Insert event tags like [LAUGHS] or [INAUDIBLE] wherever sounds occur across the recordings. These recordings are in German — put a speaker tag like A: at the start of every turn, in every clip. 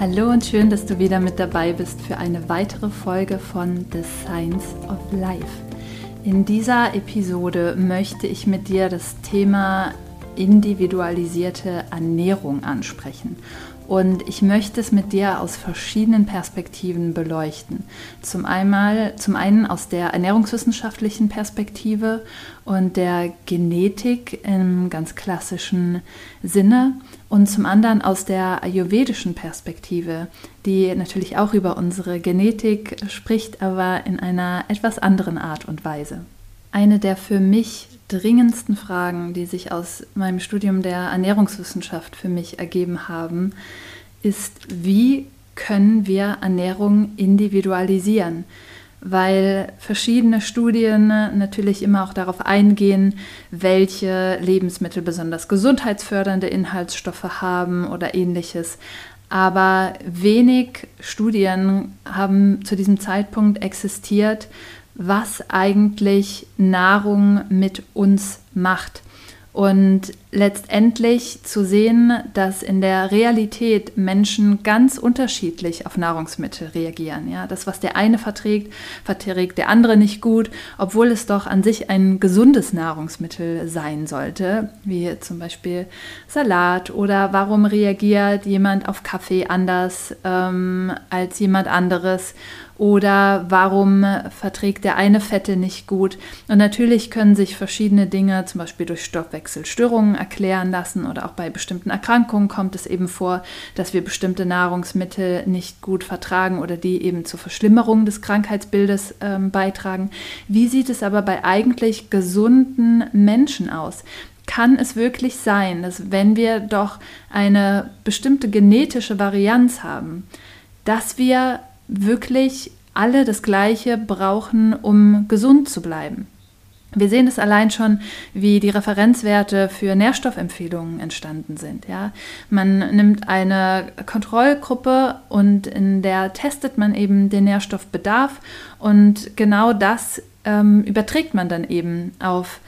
A: Hallo und schön, dass du wieder mit dabei bist für eine weitere Folge von The Science of Life. In dieser Episode möchte ich mit dir das Thema individualisierte Ernährung ansprechen und ich möchte es mit dir aus verschiedenen Perspektiven beleuchten. Zum, einmal, zum einen aus der ernährungswissenschaftlichen Perspektive und der Genetik im ganz klassischen Sinne und zum anderen aus der ayurvedischen Perspektive, die natürlich auch über unsere Genetik spricht, aber in einer etwas anderen Art und Weise. Eine der für mich dringendsten Fragen, die sich aus meinem Studium der Ernährungswissenschaft für mich ergeben haben, ist, wie können wir Ernährung individualisieren? Weil verschiedene Studien natürlich immer auch darauf eingehen, welche Lebensmittel besonders gesundheitsfördernde Inhaltsstoffe haben oder ähnliches. Aber wenig Studien haben zu diesem Zeitpunkt existiert, was eigentlich Nahrung mit uns macht. Und letztendlich zu sehen, dass in der Realität Menschen ganz unterschiedlich auf Nahrungsmittel reagieren. Ja, das, was der eine verträgt, verträgt der andere nicht gut, obwohl es doch an sich ein gesundes Nahrungsmittel sein sollte, wie zum Beispiel Salat oder warum reagiert jemand auf Kaffee anders ähm, als jemand anderes oder warum verträgt der eine Fette nicht gut. Und natürlich können sich verschiedene Dinge, zum Beispiel durch Stoffwechselstörungen, erklären lassen oder auch bei bestimmten Erkrankungen kommt es eben vor, dass wir bestimmte Nahrungsmittel nicht gut vertragen oder die eben zur Verschlimmerung des Krankheitsbildes ähm, beitragen. Wie sieht es aber bei eigentlich gesunden Menschen aus? kann es wirklich sein, dass wenn wir doch eine bestimmte genetische Varianz haben, dass wir wirklich alle das Gleiche brauchen, um gesund zu bleiben. Wir sehen es allein schon, wie die Referenzwerte für Nährstoffempfehlungen entstanden sind. Ja? Man nimmt eine Kontrollgruppe und in der testet man eben den Nährstoffbedarf und genau das ähm, überträgt man dann eben auf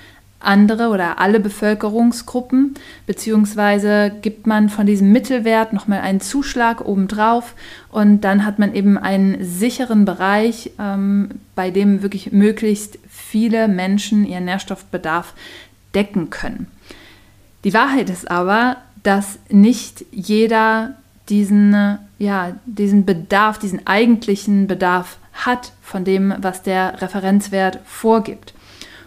A: andere oder alle Bevölkerungsgruppen, beziehungsweise gibt man von diesem Mittelwert nochmal einen Zuschlag obendrauf und dann hat man eben einen sicheren Bereich, ähm, bei dem wirklich möglichst viele Menschen ihren Nährstoffbedarf decken können. Die Wahrheit ist aber, dass nicht jeder diesen, ja, diesen Bedarf, diesen eigentlichen Bedarf hat von dem, was der Referenzwert vorgibt.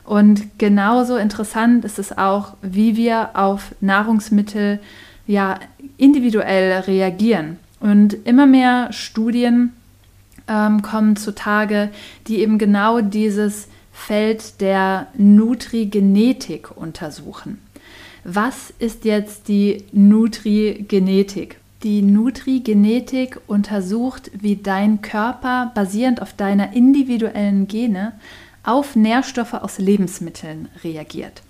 A: Und genauso interessant ist es auch, wie wir auf Nahrungsmittel ja individuell reagieren. Und immer mehr Studien ähm, kommen zutage, die eben genau dieses Feld der Nutrigenetik untersuchen. Was ist jetzt die Nutrigenetik? Die Nutrigenetik untersucht, wie dein Körper basierend auf deiner individuellen Gene auf Nährstoffe aus Lebensmitteln reagiert.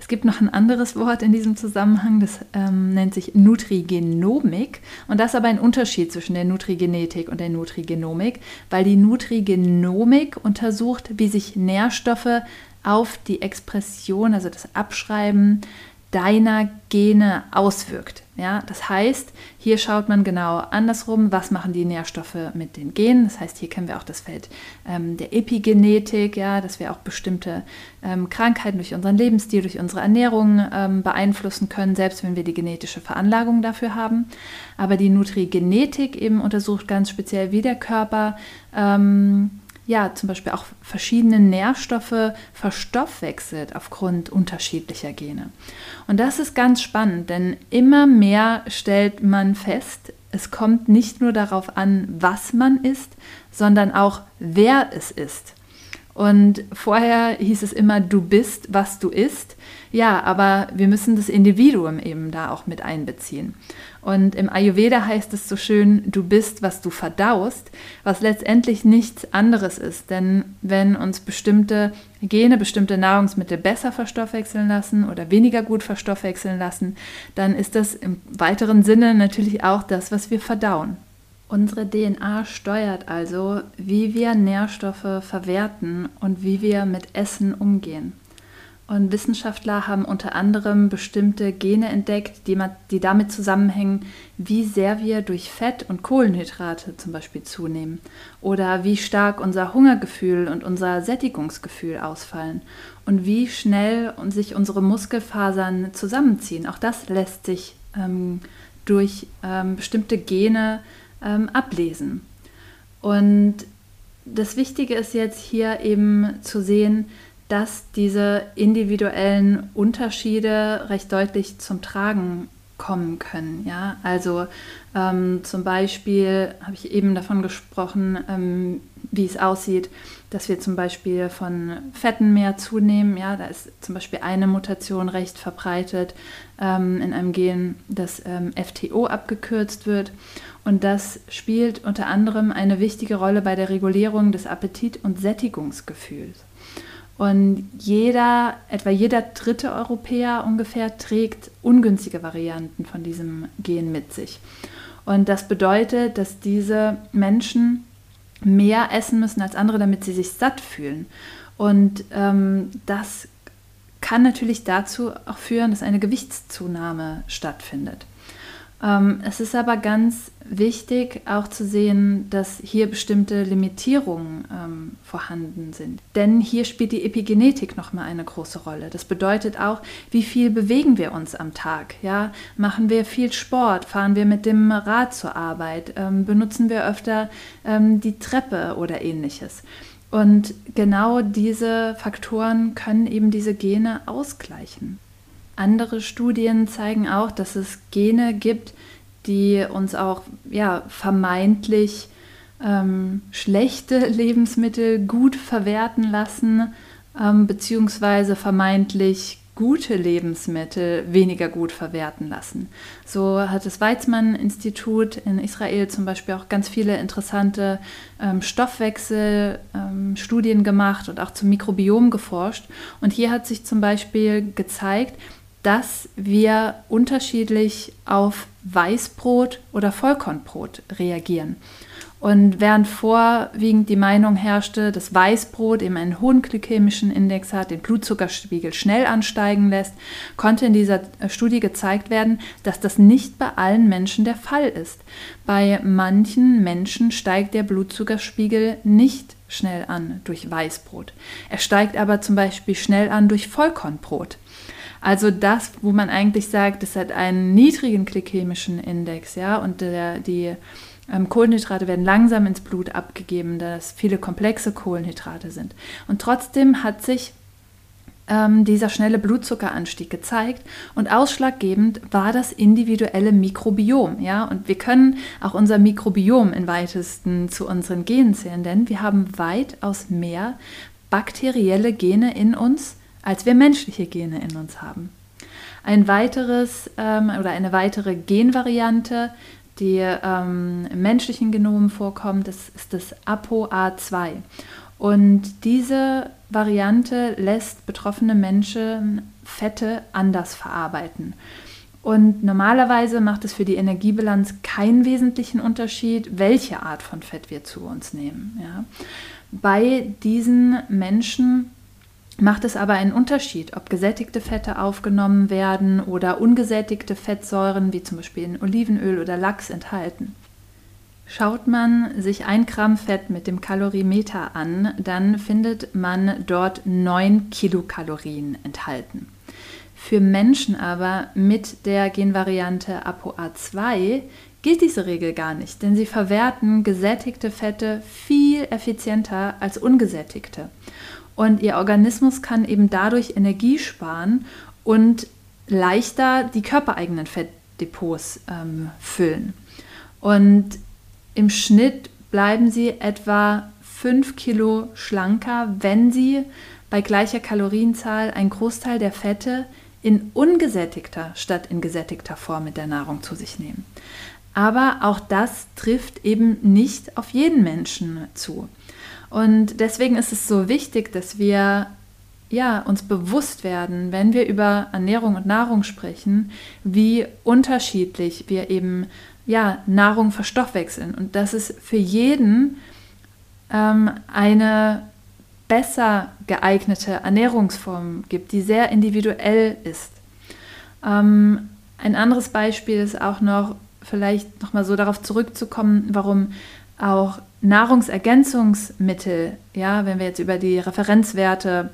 A: Es gibt noch ein anderes Wort in diesem Zusammenhang, das ähm, nennt sich Nutrigenomik. Und das ist aber ein Unterschied zwischen der Nutrigenetik und der Nutrigenomik, weil die Nutrigenomik untersucht, wie sich Nährstoffe auf die Expression, also das Abschreiben deiner Gene auswirkt. Ja, das heißt, hier schaut man genau andersrum, was machen die Nährstoffe mit den Genen. Das heißt, hier kennen wir auch das Feld ähm, der Epigenetik, ja, dass wir auch bestimmte ähm, Krankheiten durch unseren Lebensstil, durch unsere Ernährung ähm, beeinflussen können, selbst wenn wir die genetische Veranlagung dafür haben. Aber die Nutrigenetik eben untersucht ganz speziell, wie der Körper ähm, ja, zum Beispiel auch verschiedene Nährstoffe verstoffwechselt aufgrund unterschiedlicher Gene. Und das ist ganz spannend, denn immer mehr stellt man fest, es kommt nicht nur darauf an, was man isst, sondern auch wer es ist. Und vorher hieß es immer, du bist, was du isst. Ja, aber wir müssen das Individuum eben da auch mit einbeziehen. Und im Ayurveda heißt es so schön, du bist, was du verdaust, was letztendlich nichts anderes ist. Denn wenn uns bestimmte Gene, bestimmte Nahrungsmittel besser verstoffwechseln lassen oder weniger gut verstoffwechseln lassen, dann ist das im weiteren Sinne natürlich auch das, was wir verdauen. Unsere DNA steuert also, wie wir Nährstoffe verwerten und wie wir mit Essen umgehen. Und Wissenschaftler haben unter anderem bestimmte Gene entdeckt, die, die, damit zusammenhängen, wie sehr wir durch Fett und Kohlenhydrate zum Beispiel zunehmen oder wie stark unser Hungergefühl und unser Sättigungsgefühl ausfallen und wie schnell sich unsere Muskelfasern zusammenziehen. Auch das lässt sich ähm, durch ähm, bestimmte Gene ähm, ablesen. Und das Wichtige ist jetzt hier eben zu sehen, dass diese individuellen Unterschiede recht deutlich zum Tragen kommen können. Ja? Also ähm, zum Beispiel habe ich eben davon gesprochen, ähm, wie es aussieht, dass wir zum Beispiel von Fetten mehr zunehmen. Ja? Da ist zum Beispiel eine Mutation recht verbreitet ähm, in einem Gen, das ähm, FTO abgekürzt wird. Und das spielt unter anderem eine wichtige Rolle bei der Regulierung des Appetit- und Sättigungsgefühls. Und jeder, etwa jeder dritte Europäer ungefähr, trägt ungünstige Varianten von diesem Gen mit sich. Und das bedeutet, dass diese Menschen mehr essen müssen als andere, damit sie sich satt fühlen. Und ähm, das kann natürlich dazu auch führen, dass eine Gewichtszunahme stattfindet. Ähm, es ist aber ganz wichtig auch zu sehen, dass hier bestimmte Limitierungen ähm, vorhanden sind. Denn hier spielt die Epigenetik nochmal eine große Rolle. Das bedeutet auch, wie viel bewegen wir uns am Tag. Ja? Machen wir viel Sport? Fahren wir mit dem Rad zur Arbeit? Ähm, benutzen wir öfter ähm, die Treppe oder ähnliches? Und genau diese Faktoren können eben diese Gene ausgleichen. Andere Studien zeigen auch, dass es Gene gibt, die uns auch ja, vermeintlich ähm, schlechte [LAUGHS] Lebensmittel gut verwerten lassen, ähm, beziehungsweise vermeintlich gute Lebensmittel weniger gut verwerten lassen. So hat das Weizmann-Institut in Israel zum Beispiel auch ganz viele interessante ähm, Stoffwechselstudien ähm, gemacht und auch zum Mikrobiom geforscht. Und hier hat sich zum Beispiel gezeigt, dass wir unterschiedlich auf Weißbrot oder Vollkornbrot reagieren. Und während vorwiegend die Meinung herrschte, dass Weißbrot eben einen hohen glykämischen Index hat, den Blutzuckerspiegel schnell ansteigen lässt, konnte in dieser Studie gezeigt werden, dass das nicht bei allen Menschen der Fall ist. Bei manchen Menschen steigt der Blutzuckerspiegel nicht schnell an durch Weißbrot. Er steigt aber zum Beispiel schnell an durch Vollkornbrot. Also das, wo man eigentlich sagt, es hat einen niedrigen glykämischen Index, ja, und der, die ähm, Kohlenhydrate werden langsam ins Blut abgegeben, da es viele komplexe Kohlenhydrate sind. Und trotzdem hat sich ähm, dieser schnelle Blutzuckeranstieg gezeigt und ausschlaggebend war das individuelle Mikrobiom. Ja? Und wir können auch unser Mikrobiom in weitesten zu unseren Genen zählen, denn wir haben weitaus mehr bakterielle Gene in uns als wir menschliche Gene in uns haben. Ein weiteres ähm, oder eine weitere Genvariante, die ähm, im menschlichen Genom vorkommt, das ist das ApoA2. Und diese Variante lässt betroffene Menschen Fette anders verarbeiten. Und normalerweise macht es für die Energiebilanz keinen wesentlichen Unterschied, welche Art von Fett wir zu uns nehmen. Ja. Bei diesen Menschen macht es aber einen Unterschied, ob gesättigte Fette aufgenommen werden oder ungesättigte Fettsäuren wie zum Beispiel in Olivenöl oder Lachs enthalten. Schaut man sich ein Gramm Fett mit dem Kalorimeter an, dann findet man dort 9 Kilokalorien enthalten. Für Menschen aber mit der Genvariante ApoA2 gilt diese Regel gar nicht, denn sie verwerten gesättigte Fette viel effizienter als ungesättigte. Und ihr Organismus kann eben dadurch Energie sparen und leichter die körpereigenen Fettdepots ähm, füllen. Und im Schnitt bleiben sie etwa fünf Kilo schlanker, wenn sie bei gleicher Kalorienzahl einen Großteil der Fette in ungesättigter statt in gesättigter Form mit der Nahrung zu sich nehmen. Aber auch das trifft eben nicht auf jeden Menschen zu. Und deswegen ist es so wichtig, dass wir ja, uns bewusst werden, wenn wir über Ernährung und Nahrung sprechen, wie unterschiedlich wir eben ja, Nahrung verstoffwechseln und dass es für jeden ähm, eine besser geeignete Ernährungsform gibt, die sehr individuell ist. Ähm, ein anderes Beispiel ist auch noch, vielleicht nochmal so darauf zurückzukommen, warum auch Nahrungsergänzungsmittel, ja, wenn wir jetzt über die Referenzwerte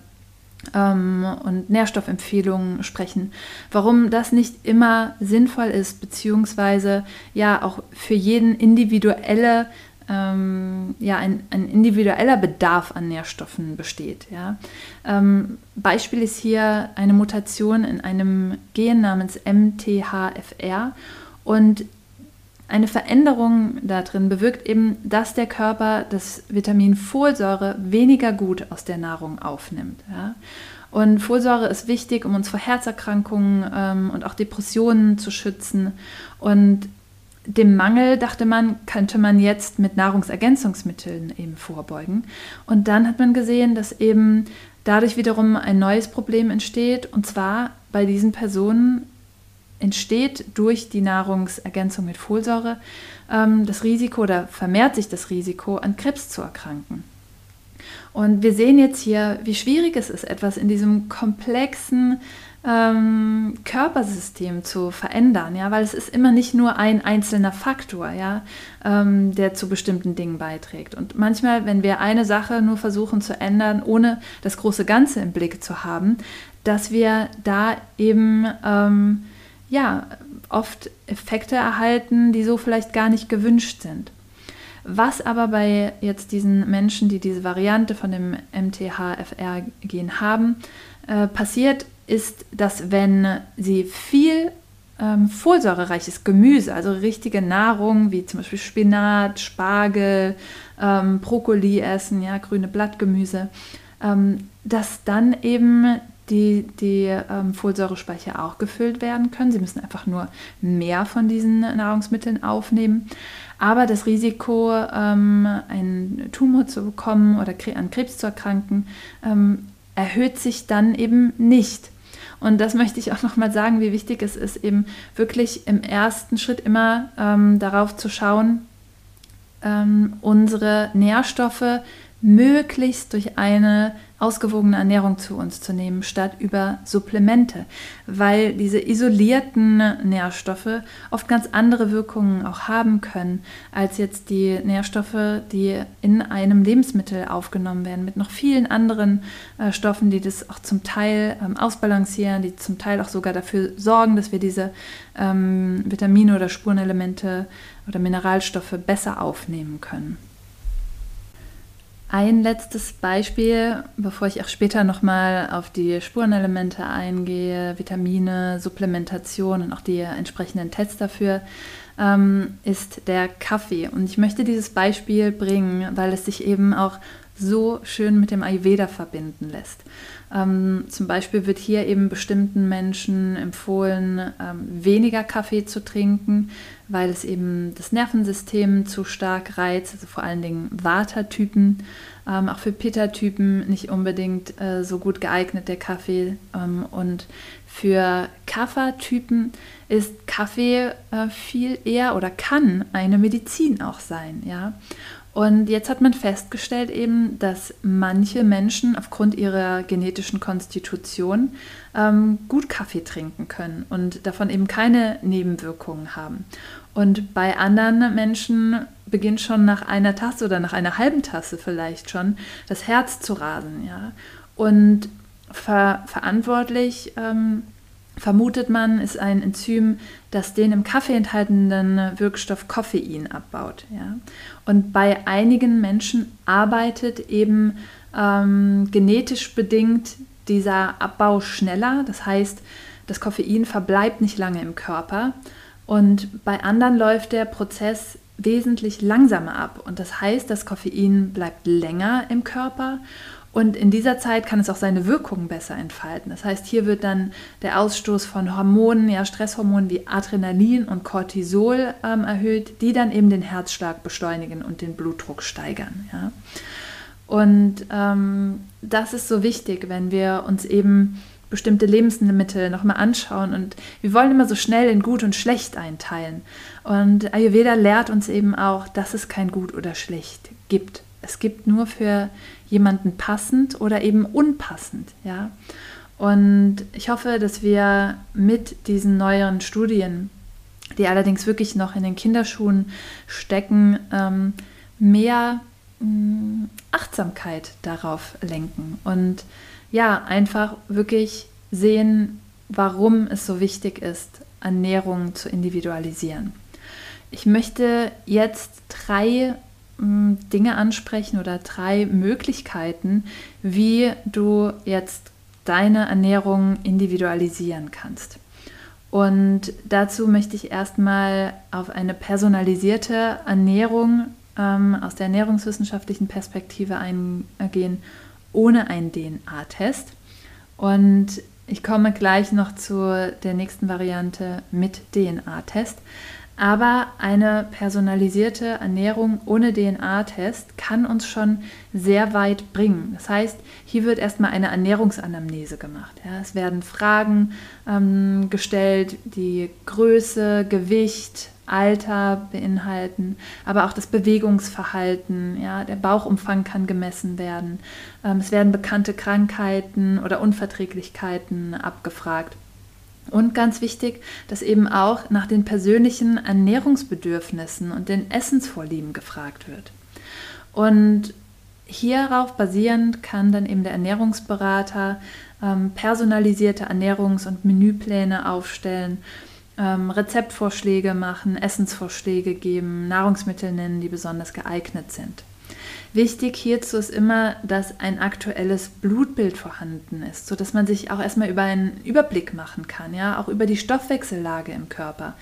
A: ähm, und Nährstoffempfehlungen sprechen, warum das nicht immer sinnvoll ist, beziehungsweise ja auch für jeden individuelle ähm, ja, ein, ein, individueller Bedarf an Nährstoffen besteht. Ja. Ähm, Beispiel ist hier eine Mutation in einem Gen namens MTHFR und eine Veränderung da drin bewirkt eben, dass der Körper das Vitamin Folsäure weniger gut aus der Nahrung aufnimmt. Ja. Und Folsäure ist wichtig, um uns vor Herzerkrankungen ähm, und auch Depressionen zu schützen. Und dem Mangel, dachte man, könnte man jetzt mit Nahrungsergänzungsmitteln eben vorbeugen. Und dann hat man gesehen, dass eben dadurch wiederum ein neues Problem entsteht. Und zwar bei diesen Personen entsteht durch die Nahrungsergänzung mit Folsäure ähm, das Risiko oder vermehrt sich das Risiko, an Krebs zu erkranken. Und wir sehen jetzt hier, wie schwierig es ist, etwas in diesem komplexen ähm, Körpersystem zu verändern, ja, weil es ist immer nicht nur ein einzelner Faktor, ja, ähm, der zu bestimmten Dingen beiträgt. Und manchmal, wenn wir eine Sache nur versuchen zu ändern, ohne das große Ganze im Blick zu haben, dass wir da eben ähm, ja oft Effekte erhalten, die so vielleicht gar nicht gewünscht sind. Was aber bei jetzt diesen Menschen, die diese Variante von dem MTHFR-Gen haben, äh, passiert, ist, dass wenn sie viel ähm, folsäurereiches Gemüse, also richtige Nahrung wie zum Beispiel Spinat, Spargel, ähm, Brokkoli essen, ja, grüne Blattgemüse, ähm, dass dann eben die, die ähm, Folsäurespeicher auch gefüllt werden können. Sie müssen einfach nur mehr von diesen Nahrungsmitteln aufnehmen. Aber das Risiko, ähm, einen Tumor zu bekommen oder an Krebs zu erkranken, ähm, erhöht sich dann eben nicht. Und das möchte ich auch nochmal sagen, wie wichtig es ist, eben wirklich im ersten Schritt immer ähm, darauf zu schauen, ähm, unsere Nährstoffe möglichst durch eine ausgewogene Ernährung zu uns zu nehmen, statt über Supplemente, weil diese isolierten Nährstoffe oft ganz andere Wirkungen auch haben können, als jetzt die Nährstoffe, die in einem Lebensmittel aufgenommen werden, mit noch vielen anderen äh, Stoffen, die das auch zum Teil ähm, ausbalancieren, die zum Teil auch sogar dafür sorgen, dass wir diese ähm, Vitamine oder Spurenelemente oder Mineralstoffe besser aufnehmen können. Ein letztes Beispiel, bevor ich auch später nochmal auf die Spurenelemente eingehe, Vitamine, Supplementation und auch die entsprechenden Tests dafür, ähm, ist der Kaffee. Und ich möchte dieses Beispiel bringen, weil es sich eben auch so schön mit dem Ayurveda verbinden lässt. Ähm, zum Beispiel wird hier eben bestimmten Menschen empfohlen, ähm, weniger Kaffee zu trinken, weil es eben das Nervensystem zu stark reizt, also vor allen Dingen Vata-Typen. Ähm, auch für Pitta-Typen nicht unbedingt äh, so gut geeignet, der Kaffee. Ähm, und für Kapha-Typen ist Kaffee äh, viel eher oder kann eine Medizin auch sein. Ja? Und jetzt hat man festgestellt eben, dass manche Menschen aufgrund ihrer genetischen Konstitution ähm, gut Kaffee trinken können und davon eben keine Nebenwirkungen haben. Und bei anderen Menschen beginnt schon nach einer Tasse oder nach einer halben Tasse vielleicht schon das Herz zu rasen. Ja? Und ver verantwortlich ähm, vermutet man, ist ein Enzym, das den im Kaffee enthaltenen Wirkstoff Koffein abbaut. Ja? Und bei einigen Menschen arbeitet eben ähm, genetisch bedingt dieser Abbau schneller. Das heißt, das Koffein verbleibt nicht lange im Körper. Und bei anderen läuft der Prozess wesentlich langsamer ab. Und das heißt, das Koffein bleibt länger im Körper und in dieser Zeit kann es auch seine Wirkungen besser entfalten. Das heißt, hier wird dann der Ausstoß von Hormonen, ja Stresshormonen wie Adrenalin und Cortisol ähm, erhöht, die dann eben den Herzschlag beschleunigen und den Blutdruck steigern. Ja. Und ähm, das ist so wichtig, wenn wir uns eben bestimmte Lebensmittel nochmal anschauen. Und wir wollen immer so schnell in gut und schlecht einteilen. Und Ayurveda lehrt uns eben auch, dass es kein gut oder schlecht gibt. Es gibt nur für jemanden passend oder eben unpassend, ja. Und ich hoffe, dass wir mit diesen neueren Studien, die allerdings wirklich noch in den Kinderschuhen stecken, ähm, mehr Achtsamkeit darauf lenken und ja, einfach wirklich sehen, warum es so wichtig ist, Ernährung zu individualisieren. Ich möchte jetzt drei Dinge ansprechen oder drei Möglichkeiten, wie du jetzt deine Ernährung individualisieren kannst. Und dazu möchte ich erstmal auf eine personalisierte Ernährung ähm, aus der ernährungswissenschaftlichen Perspektive eingehen, ohne einen DNA-Test. Und ich komme gleich noch zu der nächsten Variante mit DNA-Test. Aber eine personalisierte Ernährung ohne DNA-Test kann uns schon sehr weit bringen. Das heißt, hier wird erstmal eine Ernährungsanamnese gemacht. Ja. Es werden Fragen ähm, gestellt, die Größe, Gewicht, Alter beinhalten, aber auch das Bewegungsverhalten. Ja. Der Bauchumfang kann gemessen werden. Ähm, es werden bekannte Krankheiten oder Unverträglichkeiten abgefragt. Und ganz wichtig, dass eben auch nach den persönlichen Ernährungsbedürfnissen und den Essensvorlieben gefragt wird. Und hierauf basierend kann dann eben der Ernährungsberater ähm, personalisierte Ernährungs- und Menüpläne aufstellen, ähm, Rezeptvorschläge machen, Essensvorschläge geben, Nahrungsmittel nennen, die besonders geeignet sind. Wichtig hierzu ist immer, dass ein aktuelles Blutbild vorhanden ist, sodass man sich auch erstmal über einen Überblick machen kann, ja, auch über die Stoffwechsellage im Körper.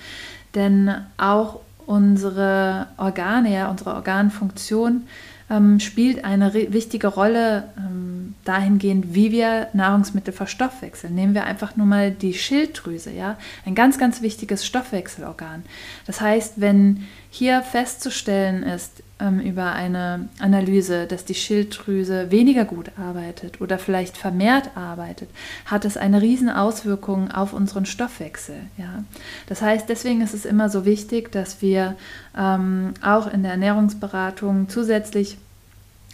A: Denn auch unsere Organe, ja, unsere Organfunktion ähm, spielt eine wichtige Rolle ähm, dahingehend, wie wir Nahrungsmittel verstoffwechseln. Nehmen wir einfach nur mal die Schilddrüse, ja, ein ganz, ganz wichtiges Stoffwechselorgan. Das heißt, wenn hier festzustellen ist, ähm, über eine Analyse, dass die Schilddrüse weniger gut arbeitet oder vielleicht vermehrt arbeitet, hat es eine riesen Auswirkung auf unseren Stoffwechsel. Ja? Das heißt, deswegen ist es immer so wichtig, dass wir ähm, auch in der Ernährungsberatung zusätzlich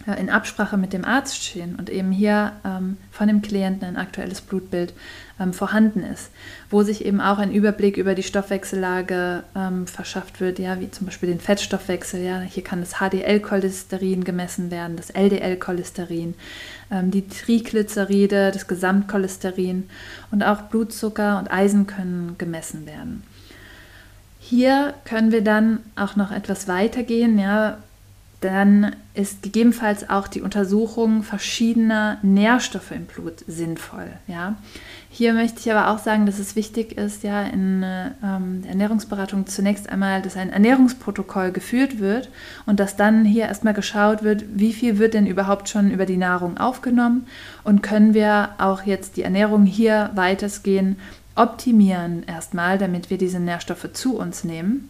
A: in Absprache mit dem Arzt stehen und eben hier ähm, von dem Klienten ein aktuelles Blutbild ähm, vorhanden ist, wo sich eben auch ein Überblick über die Stoffwechsellage ähm, verschafft wird, ja, wie zum Beispiel den Fettstoffwechsel. Ja, hier kann das HDL-Cholesterin gemessen werden, das LDL-Cholesterin, ähm, die Triglyceride, das Gesamtcholesterin und auch Blutzucker und Eisen können gemessen werden. Hier können wir dann auch noch etwas weitergehen, ja, dann ist gegebenenfalls auch die Untersuchung verschiedener Nährstoffe im Blut sinnvoll. Ja. Hier möchte ich aber auch sagen, dass es wichtig ist, ja, in ähm, der Ernährungsberatung zunächst einmal, dass ein Ernährungsprotokoll geführt wird und dass dann hier erstmal geschaut wird, wie viel wird denn überhaupt schon über die Nahrung aufgenommen und können wir auch jetzt die Ernährung hier weitestgehend optimieren erstmal, damit wir diese Nährstoffe zu uns nehmen.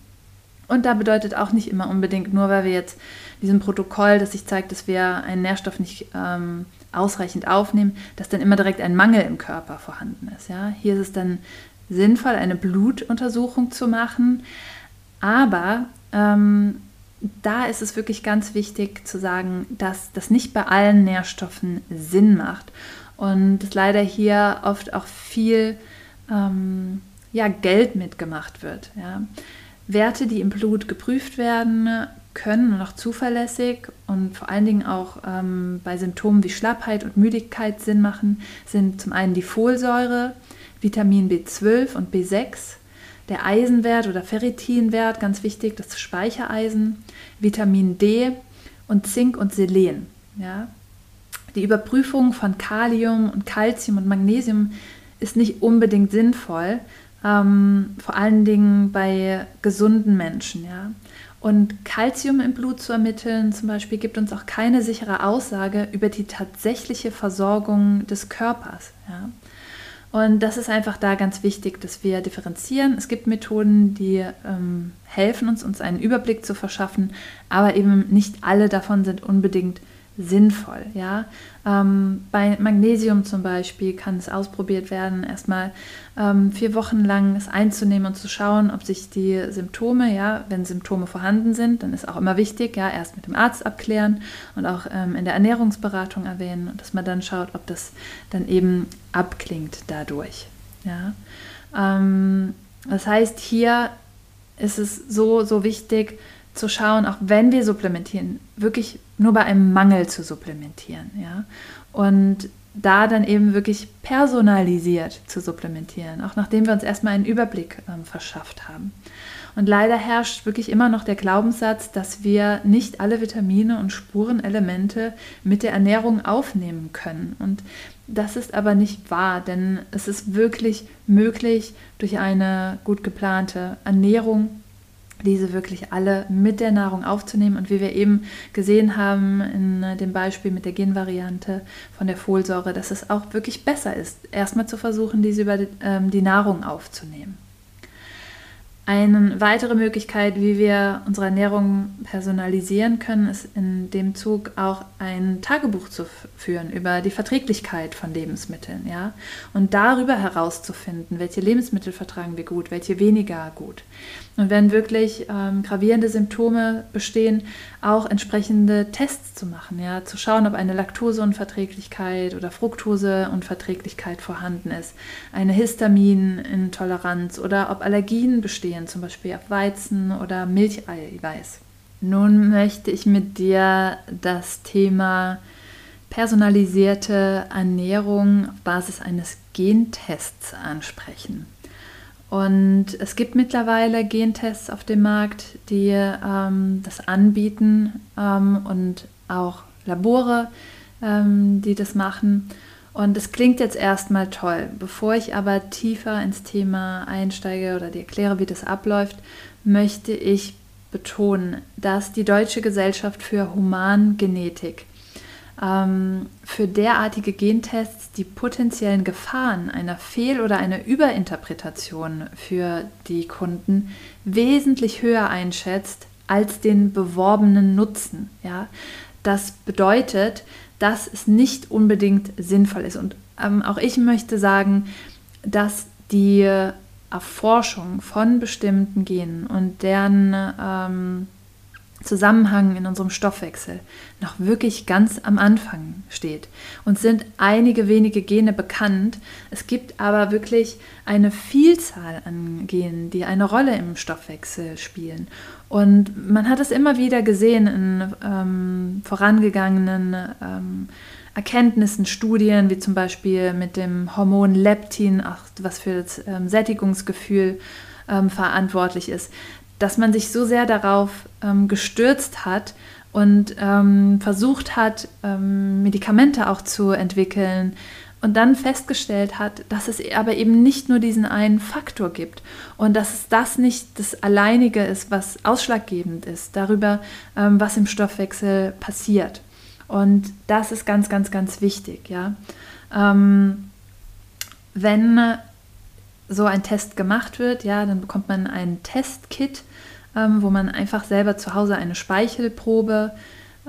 A: Und da bedeutet auch nicht immer unbedingt, nur weil wir jetzt diesem Protokoll, das sich zeigt, dass wir einen Nährstoff nicht ähm, ausreichend aufnehmen, dass dann immer direkt ein Mangel im Körper vorhanden ist. Ja? Hier ist es dann sinnvoll, eine Blutuntersuchung zu machen, aber ähm, da ist es wirklich ganz wichtig zu sagen, dass das nicht bei allen Nährstoffen Sinn macht und dass leider hier oft auch viel ähm, ja, Geld mitgemacht wird. Ja. Werte, die im Blut geprüft werden, können und auch zuverlässig und vor allen Dingen auch ähm, bei Symptomen wie Schlappheit und Müdigkeit Sinn machen, sind zum einen die Folsäure, Vitamin B12 und B6, der Eisenwert oder Ferritinwert, ganz wichtig, das Speichereisen, Vitamin D und Zink und Selen. Ja. Die Überprüfung von Kalium und Calcium und Magnesium ist nicht unbedingt sinnvoll, ähm, vor allen Dingen bei gesunden Menschen. Ja. Und Kalzium im Blut zu ermitteln zum Beispiel gibt uns auch keine sichere Aussage über die tatsächliche Versorgung des Körpers. Ja. Und das ist einfach da ganz wichtig, dass wir differenzieren. Es gibt Methoden, die ähm, helfen uns, uns einen Überblick zu verschaffen, aber eben nicht alle davon sind unbedingt sinnvoll. Ja? Ähm, bei Magnesium zum Beispiel kann es ausprobiert werden, erstmal ähm, vier Wochen lang es einzunehmen und zu schauen, ob sich die Symptome, ja, wenn Symptome vorhanden sind, dann ist auch immer wichtig, ja, erst mit dem Arzt abklären und auch ähm, in der Ernährungsberatung erwähnen dass man dann schaut, ob das dann eben abklingt dadurch. Ja? Ähm, das heißt, hier ist es so, so wichtig, zu schauen, auch wenn wir supplementieren, wirklich nur bei einem Mangel zu supplementieren. Ja? Und da dann eben wirklich personalisiert zu supplementieren, auch nachdem wir uns erstmal einen Überblick ähm, verschafft haben. Und leider herrscht wirklich immer noch der Glaubenssatz, dass wir nicht alle Vitamine und Spurenelemente mit der Ernährung aufnehmen können. Und das ist aber nicht wahr, denn es ist wirklich möglich, durch eine gut geplante Ernährung diese wirklich alle mit der Nahrung aufzunehmen. Und wie wir eben gesehen haben in äh, dem Beispiel mit der Genvariante von der Folsäure, dass es auch wirklich besser ist, erstmal zu versuchen, diese über die, ähm, die Nahrung aufzunehmen. Eine weitere Möglichkeit, wie wir unsere Ernährung personalisieren können, ist in dem Zug auch ein Tagebuch zu führen über die Verträglichkeit von Lebensmitteln, ja, und darüber herauszufinden, welche Lebensmittel vertragen wir gut, welche weniger gut. Und wenn wirklich ähm, gravierende Symptome bestehen, auch entsprechende Tests zu machen, ja, zu schauen, ob eine Laktoseunverträglichkeit oder Fructoseunverträglichkeit vorhanden ist, eine Histaminintoleranz oder ob Allergien bestehen, zum Beispiel auf Weizen oder Milcheiweiß. Nun möchte ich mit dir das Thema personalisierte Ernährung auf Basis eines Gentests ansprechen. Und es gibt mittlerweile Gentests auf dem Markt, die ähm, das anbieten ähm, und auch Labore, ähm, die das machen. Und es klingt jetzt erstmal toll. Bevor ich aber tiefer ins Thema einsteige oder dir erkläre, wie das abläuft, möchte ich betonen, dass die Deutsche Gesellschaft für Humangenetik für derartige Gentests die potenziellen Gefahren einer Fehl- oder einer Überinterpretation für die Kunden wesentlich höher einschätzt als den beworbenen Nutzen. Ja? Das bedeutet, dass es nicht unbedingt sinnvoll ist. Und ähm, auch ich möchte sagen, dass die Erforschung von bestimmten Genen und deren ähm, Zusammenhang in unserem Stoffwechsel noch wirklich ganz am Anfang steht. Und sind einige wenige Gene bekannt. Es gibt aber wirklich eine Vielzahl an Genen, die eine Rolle im Stoffwechsel spielen. Und man hat es immer wieder gesehen in ähm, vorangegangenen ähm, Erkenntnissen, Studien, wie zum Beispiel mit dem Hormon Leptin, was für das ähm, Sättigungsgefühl ähm, verantwortlich ist, dass man sich so sehr darauf ähm, gestürzt hat und ähm, versucht hat, ähm, Medikamente auch zu entwickeln und dann festgestellt hat, dass es aber eben nicht nur diesen einen Faktor gibt und dass es das nicht das Alleinige ist, was ausschlaggebend ist darüber, ähm, was im Stoffwechsel passiert. Und das ist ganz, ganz, ganz wichtig. Ja? Ähm, wenn so ein Test gemacht wird, ja, dann bekommt man ein Testkit ähm, wo man einfach selber zu Hause eine Speichelprobe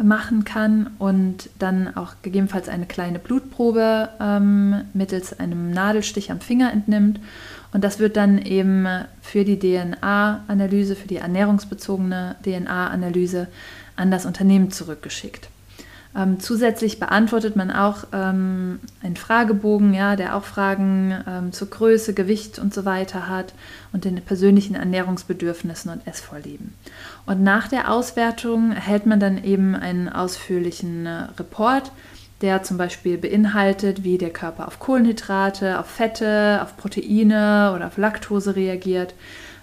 A: machen kann und dann auch gegebenenfalls eine kleine Blutprobe ähm, mittels einem Nadelstich am Finger entnimmt. Und das wird dann eben für die DNA-Analyse, für die ernährungsbezogene DNA-Analyse an das Unternehmen zurückgeschickt. Ähm, zusätzlich beantwortet man auch ähm, einen Fragebogen, ja, der auch Fragen ähm, zur Größe, Gewicht und so weiter hat und den persönlichen Ernährungsbedürfnissen und Essvorlieben. Und nach der Auswertung erhält man dann eben einen ausführlichen äh, Report, der zum Beispiel beinhaltet, wie der Körper auf Kohlenhydrate, auf Fette, auf Proteine oder auf Laktose reagiert,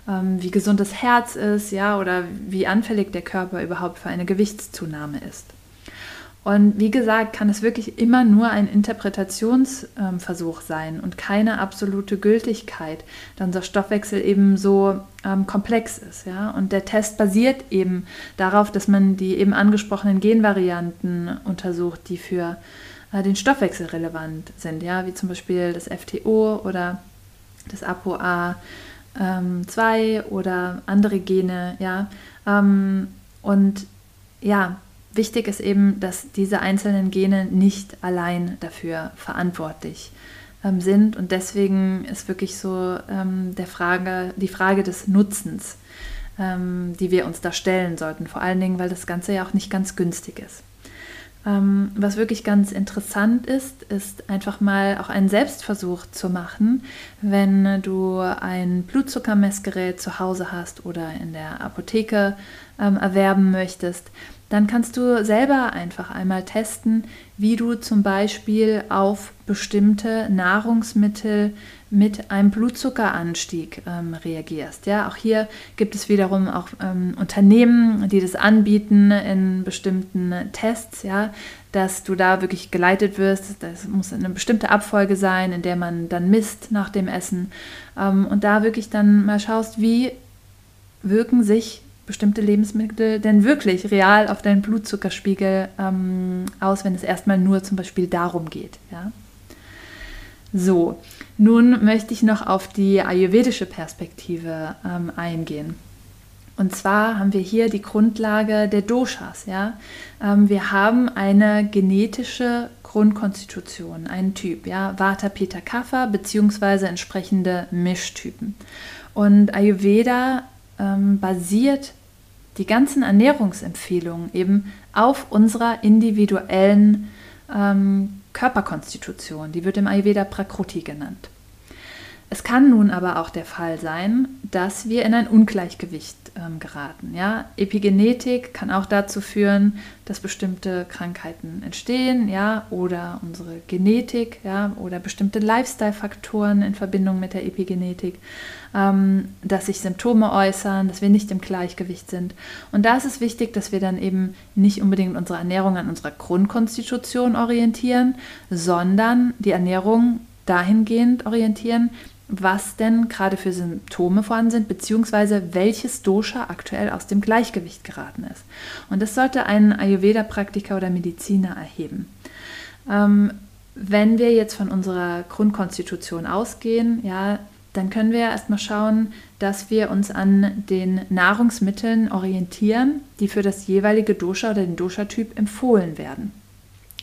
A: ähm, wie gesund das Herz ist, ja, oder wie anfällig der Körper überhaupt für eine Gewichtszunahme ist. Und wie gesagt, kann es wirklich immer nur ein Interpretationsversuch ähm, sein und keine absolute Gültigkeit, da unser Stoffwechsel eben so ähm, komplex ist. Ja? Und der Test basiert eben darauf, dass man die eben angesprochenen Genvarianten untersucht, die für äh, den Stoffwechsel relevant sind, ja? wie zum Beispiel das FTO oder das ApoA2 ähm, oder andere Gene. Ja? Ähm, und ja, wichtig ist eben, dass diese einzelnen Gene nicht allein dafür verantwortlich ähm, sind. Und deswegen ist wirklich so ähm, der Frage, die Frage des Nutzens, ähm, die wir uns da stellen sollten. Vor allen Dingen, weil das Ganze ja auch nicht ganz günstig ist. Ähm, was wirklich ganz interessant ist, ist einfach mal auch einen Selbstversuch zu machen, wenn du ein Blutzuckermessgerät zu Hause hast oder in der Apotheke ähm, erwerben möchtest dann kannst du selber einfach einmal testen, wie du zum Beispiel auf bestimmte Nahrungsmittel mit einem Blutzuckeranstieg ähm, reagierst. Ja, auch hier gibt es wiederum auch ähm, Unternehmen, die das anbieten in bestimmten Tests, ja, dass du da wirklich geleitet wirst. Das muss eine bestimmte Abfolge sein, in der man dann misst nach dem Essen ähm, und da wirklich dann mal schaust, wie wirken sich bestimmte Lebensmittel denn wirklich real auf deinen Blutzuckerspiegel ähm, aus, wenn es erstmal nur zum Beispiel darum geht. Ja? So, nun möchte ich noch auf die ayurvedische Perspektive ähm, eingehen. Und zwar haben wir hier die Grundlage der Doshas. Ja? Ähm, wir haben eine genetische Grundkonstitution, einen Typ, ja? Vata, Pitta, Kapha, beziehungsweise entsprechende Mischtypen. Und Ayurveda ähm, basiert die ganzen Ernährungsempfehlungen eben auf unserer individuellen ähm, Körperkonstitution. Die wird im Ayurveda Prakruti genannt. Es kann nun aber auch der Fall sein, dass wir in ein Ungleichgewicht ähm, geraten. Ja? Epigenetik kann auch dazu führen, dass bestimmte Krankheiten entstehen, ja, oder unsere Genetik, ja, oder bestimmte Lifestyle-Faktoren in Verbindung mit der Epigenetik, ähm, dass sich Symptome äußern, dass wir nicht im Gleichgewicht sind. Und da ist es wichtig, dass wir dann eben nicht unbedingt unsere Ernährung an unserer Grundkonstitution orientieren, sondern die Ernährung dahingehend orientieren, was denn gerade für Symptome vorhanden sind, beziehungsweise welches Dosha aktuell aus dem Gleichgewicht geraten ist. Und das sollte ein Ayurveda-Praktiker oder Mediziner erheben. Ähm, wenn wir jetzt von unserer Grundkonstitution ausgehen, ja, dann können wir erstmal schauen, dass wir uns an den Nahrungsmitteln orientieren, die für das jeweilige Dosha oder den Dosha-Typ empfohlen werden.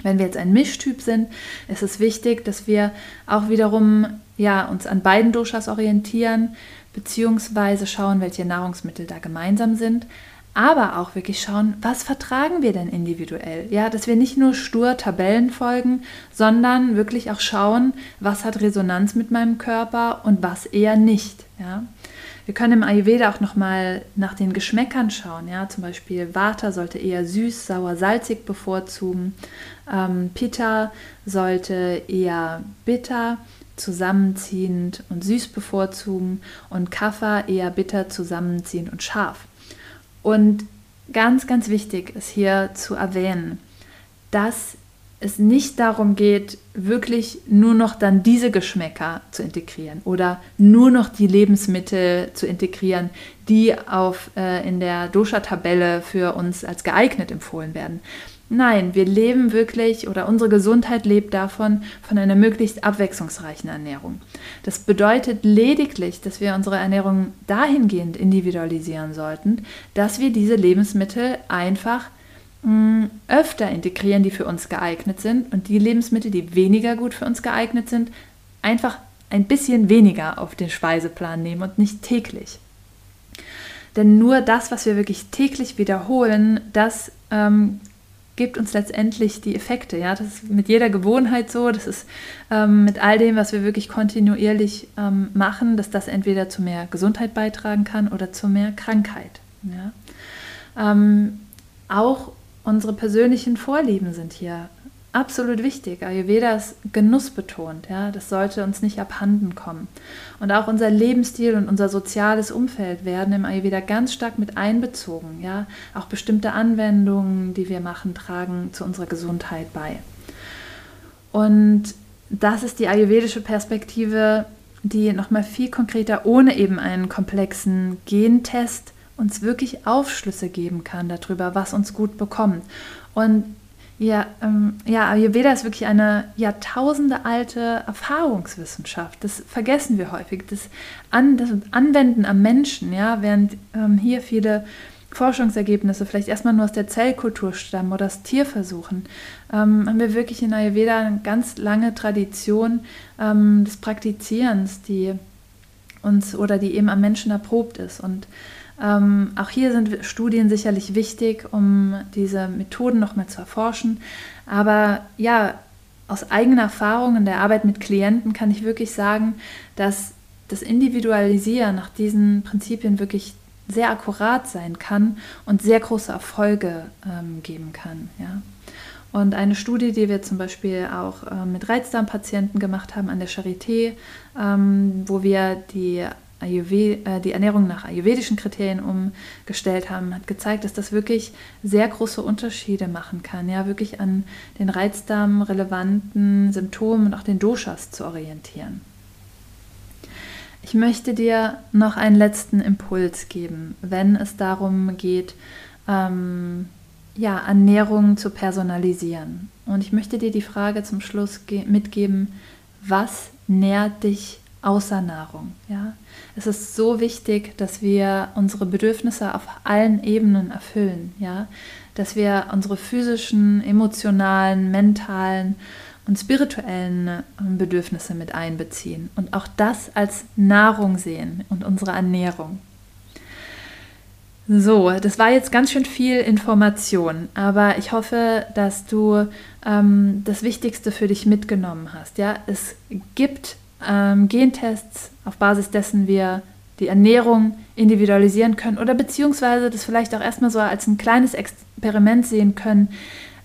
A: Wenn wir jetzt ein Mischtyp sind, ist es wichtig, dass wir auch wiederum ja, uns an beiden Doshas orientieren, beziehungsweise schauen, welche Nahrungsmittel da gemeinsam sind, aber auch wirklich schauen, was vertragen wir denn individuell? Ja, dass wir nicht nur stur Tabellen folgen, sondern wirklich auch schauen, was hat Resonanz mit meinem Körper und was eher nicht. Ja. Wir können im Ayurveda auch nochmal nach den Geschmäckern schauen. Ja? Zum Beispiel Vata sollte eher süß, sauer, salzig bevorzugen. Ähm, Pitta sollte eher bitter, zusammenziehend und süß bevorzugen. Und Kapha eher bitter, zusammenziehend und scharf. Und ganz, ganz wichtig ist hier zu erwähnen, dass es nicht darum geht, wirklich nur noch dann diese Geschmäcker zu integrieren oder nur noch die Lebensmittel zu integrieren, die auf, äh, in der Dosha-Tabelle für uns als geeignet empfohlen werden. Nein, wir leben wirklich oder unsere Gesundheit lebt davon, von einer möglichst abwechslungsreichen Ernährung. Das bedeutet lediglich, dass wir unsere Ernährung dahingehend individualisieren sollten, dass wir diese Lebensmittel einfach öfter integrieren, die für uns geeignet sind und die Lebensmittel, die weniger gut für uns geeignet sind, einfach ein bisschen weniger auf den Speiseplan nehmen und nicht täglich. Denn nur das, was wir wirklich täglich wiederholen, das ähm, gibt uns letztendlich die Effekte. Ja? Das ist mit jeder Gewohnheit so, das ist ähm, mit all dem, was wir wirklich kontinuierlich ähm, machen, dass das entweder zu mehr Gesundheit beitragen kann oder zu mehr Krankheit. Ja? Ähm, auch unsere persönlichen Vorlieben sind hier absolut wichtig. Ayurveda ist genussbetont, ja, das sollte uns nicht abhanden kommen. Und auch unser Lebensstil und unser soziales Umfeld werden im Ayurveda ganz stark mit einbezogen, ja. Auch bestimmte Anwendungen, die wir machen, tragen zu unserer Gesundheit bei. Und das ist die ayurvedische Perspektive, die nochmal viel konkreter, ohne eben einen komplexen Gentest, uns wirklich Aufschlüsse geben kann darüber, was uns gut bekommt. Und ja, ähm, ja, Ayurveda ist wirklich eine Jahrtausende alte Erfahrungswissenschaft. Das vergessen wir häufig. Das, An das Anwenden am Menschen, ja, während ähm, hier viele Forschungsergebnisse vielleicht erstmal nur aus der Zellkultur stammen oder aus Tierversuchen, ähm, haben wir wirklich in Ayurveda eine ganz lange Tradition ähm, des Praktizierens, die uns oder die eben am Menschen erprobt ist. Und ähm, auch hier sind Studien sicherlich wichtig, um diese Methoden nochmal zu erforschen. Aber ja, aus eigener Erfahrung in der Arbeit mit Klienten kann ich wirklich sagen, dass das Individualisieren nach diesen Prinzipien wirklich sehr akkurat sein kann und sehr große Erfolge ähm, geben kann. Ja. Und eine Studie, die wir zum Beispiel auch äh, mit Reizdarmpatienten gemacht haben an der Charité, ähm, wo wir die Ayurved äh, die Ernährung nach ayurvedischen Kriterien umgestellt haben, hat gezeigt, dass das wirklich sehr große Unterschiede machen kann, ja, wirklich an den Reizdarm relevanten Symptomen und auch den Doshas zu orientieren. Ich möchte dir noch einen letzten Impuls geben, wenn es darum geht, ähm, ja, Ernährung zu personalisieren. Und ich möchte dir die Frage zum Schluss mitgeben, was nährt dich außer Nahrung. Ja? Es ist so wichtig, dass wir unsere Bedürfnisse auf allen Ebenen erfüllen, ja? dass wir unsere physischen, emotionalen, mentalen und spirituellen ähm, Bedürfnisse mit einbeziehen und auch das als Nahrung sehen und unsere Ernährung. So, das war jetzt ganz schön viel Information, aber ich hoffe, dass du ähm, das Wichtigste für dich mitgenommen hast. Ja, es gibt ähm, Gentests, auf Basis dessen wir die Ernährung individualisieren können oder beziehungsweise das vielleicht auch erstmal so als ein kleines Experiment sehen können,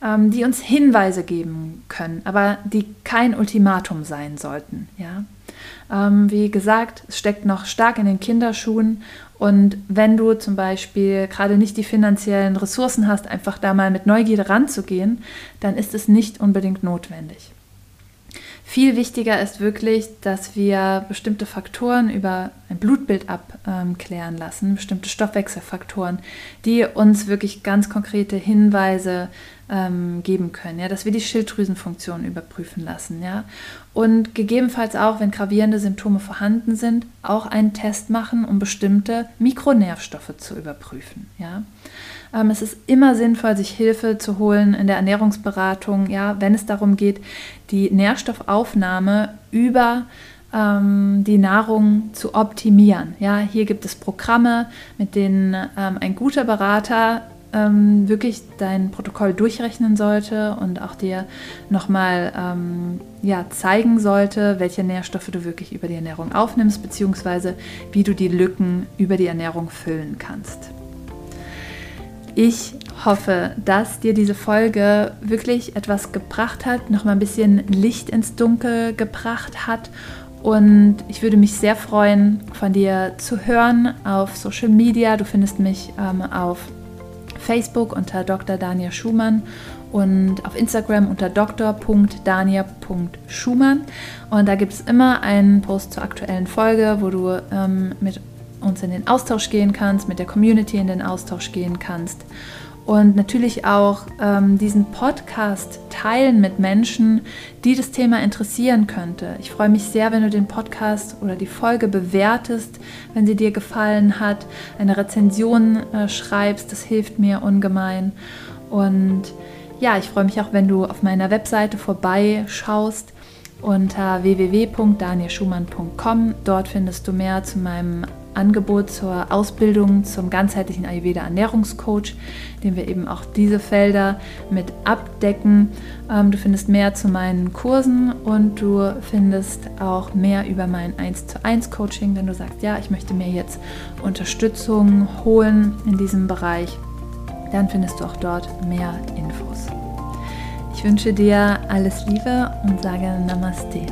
A: ähm, die uns Hinweise geben können, aber die kein Ultimatum sein sollten. Ja? Ähm, wie gesagt, es steckt noch stark in den Kinderschuhen und wenn du zum Beispiel gerade nicht die finanziellen Ressourcen hast, einfach da mal mit Neugierde ranzugehen, dann ist es nicht unbedingt notwendig. Viel wichtiger ist wirklich, dass wir bestimmte Faktoren über ein Blutbild abklären lassen, bestimmte Stoffwechselfaktoren, die uns wirklich ganz konkrete Hinweise ähm, geben können, ja, dass wir die Schilddrüsenfunktion überprüfen lassen, ja, und gegebenenfalls auch, wenn gravierende Symptome vorhanden sind, auch einen Test machen, um bestimmte Mikronährstoffe zu überprüfen, ja. Ähm, es ist immer sinnvoll, sich Hilfe zu holen in der Ernährungsberatung, ja, wenn es darum geht, die Nährstoffaufnahme über ähm, die Nahrung zu optimieren. Ja, hier gibt es Programme, mit denen ähm, ein guter Berater ähm, wirklich dein Protokoll durchrechnen sollte und auch dir nochmal ähm, ja, zeigen sollte, welche Nährstoffe du wirklich über die Ernährung aufnimmst, beziehungsweise wie du die Lücken über die Ernährung füllen kannst. Ich hoffe, dass dir diese Folge wirklich etwas gebracht hat, noch mal ein bisschen Licht ins Dunkel gebracht hat. Und ich würde mich sehr freuen, von dir zu hören auf Social Media. Du findest mich ähm, auf Facebook unter Dr. Dania Schumann und auf Instagram unter dr.dania.schumann. Und da gibt es immer einen Post zur aktuellen Folge, wo du ähm, mit uns in den Austausch gehen kannst, mit der Community in den Austausch gehen kannst. Und natürlich auch ähm, diesen Podcast teilen mit Menschen, die das Thema interessieren könnte. Ich freue mich sehr, wenn du den Podcast oder die Folge bewertest, wenn sie dir gefallen hat, eine Rezension äh, schreibst. Das hilft mir ungemein. Und ja, ich freue mich auch, wenn du auf meiner Webseite vorbeischaust unter www.danielschumann.com. Dort findest du mehr zu meinem Angebot zur Ausbildung zum ganzheitlichen Ayurveda Ernährungscoach, dem wir eben auch diese Felder mit abdecken. Ähm, du findest mehr zu meinen Kursen und du findest auch mehr über mein 1 zu 1 Coaching, wenn du sagst, ja, ich möchte mir jetzt Unterstützung holen in diesem Bereich, dann findest du auch dort mehr Infos. Ich wünsche dir alles Liebe und sage Namaste.